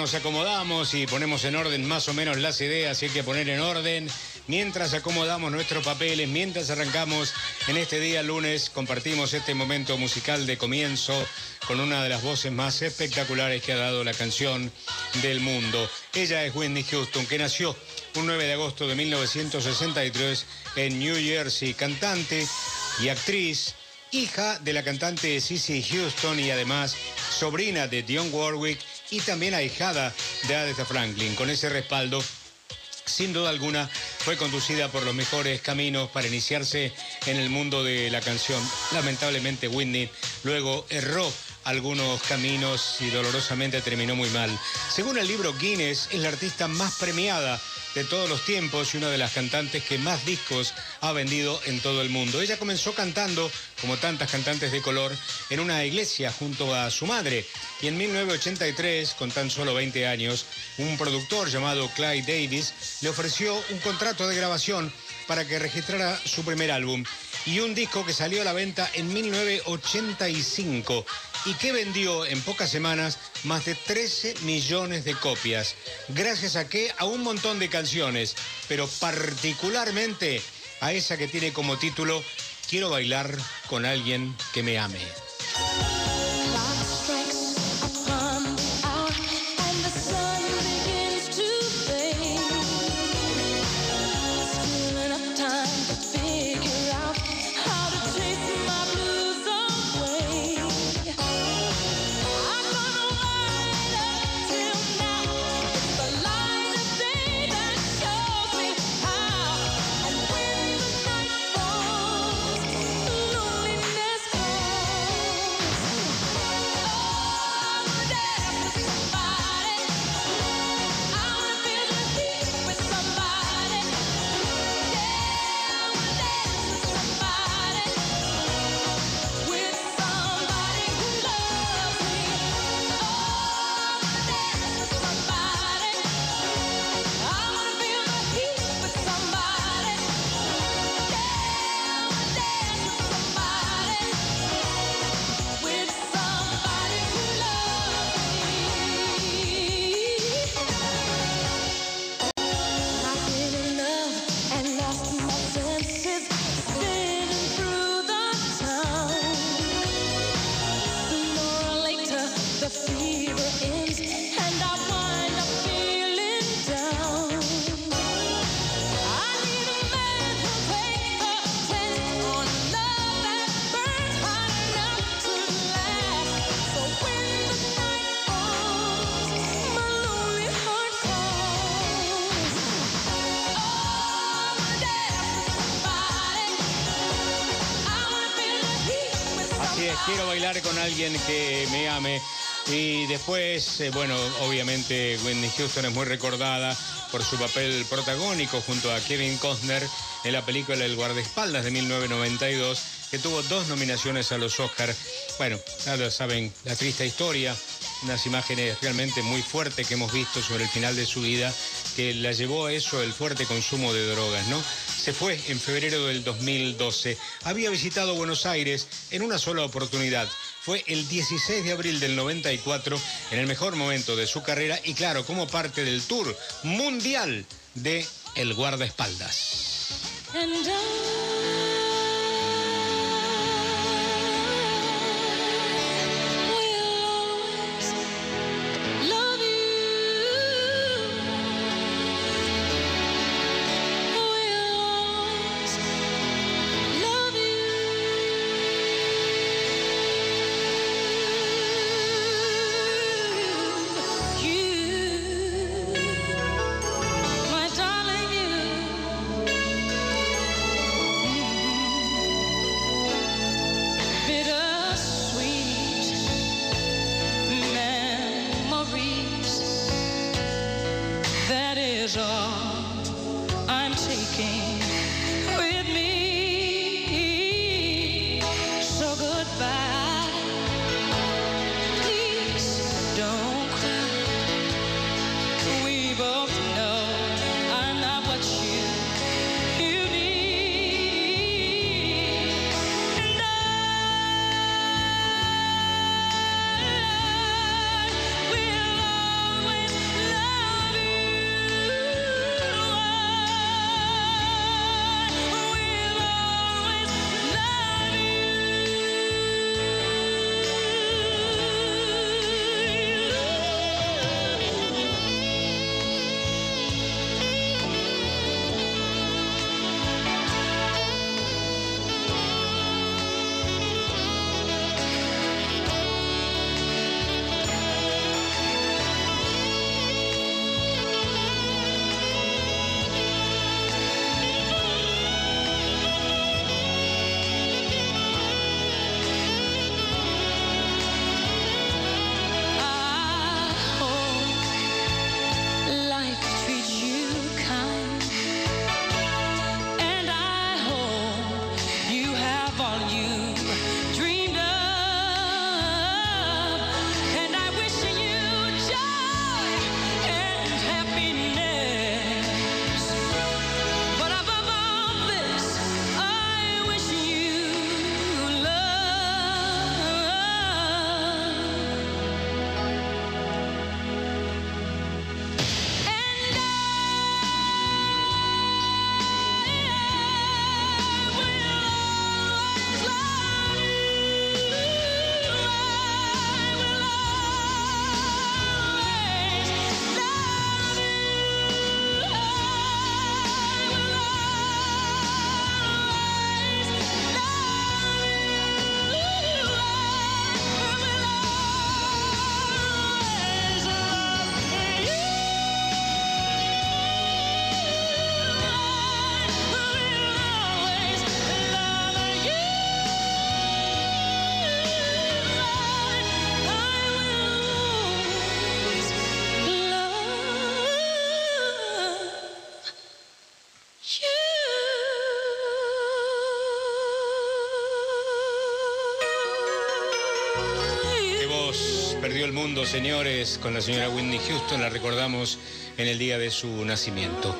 nos acomodamos y ponemos en orden más o menos las ideas, y hay que poner en orden mientras acomodamos nuestros papeles, mientras arrancamos en este día lunes, compartimos este momento musical de comienzo con una de las voces más espectaculares que ha dado la canción del mundo. Ella es Wendy Houston, que nació un 9 de agosto de 1963 en New Jersey, cantante y actriz, hija de la cantante Cissy Houston y además sobrina de Dionne Warwick y también ahijada de Aretha Franklin. Con ese respaldo, sin duda alguna, fue conducida por los mejores caminos para iniciarse en el mundo de la canción. Lamentablemente, Whitney luego erró algunos caminos y dolorosamente terminó muy mal. Según el libro Guinness, es la artista más premiada de todos los tiempos y una de las cantantes que más discos ha vendido en todo el mundo. Ella comenzó cantando, como tantas cantantes de color, en una iglesia junto a su madre. Y en 1983, con tan solo 20 años, un productor llamado Clyde Davis le ofreció un contrato de grabación para que registrara su primer álbum y un disco que salió a la venta en 1985 y que vendió en pocas semanas más de 13 millones de copias. Gracias a que a un montón de canciones, pero particularmente a esa que tiene como título Quiero bailar con alguien que me ame. Quiero bailar con alguien que me ame. Y después, eh, bueno, obviamente Wendy Houston es muy recordada por su papel protagónico junto a Kevin Costner en la película El guardaespaldas de 1992, que tuvo dos nominaciones a los Oscars. Bueno, ya saben, la triste historia, unas imágenes realmente muy fuertes que hemos visto sobre el final de su vida, que la llevó a eso el fuerte consumo de drogas, ¿no? Se fue en febrero del 2012. Había visitado Buenos Aires en una sola oportunidad. Fue el 16 de abril del 94, en el mejor momento de su carrera y claro, como parte del tour mundial de El Guardaespaldas. is all I'm taking with me. So goodbye. El mundo, señores, con la señora Whitney Houston, la recordamos en el día de su nacimiento.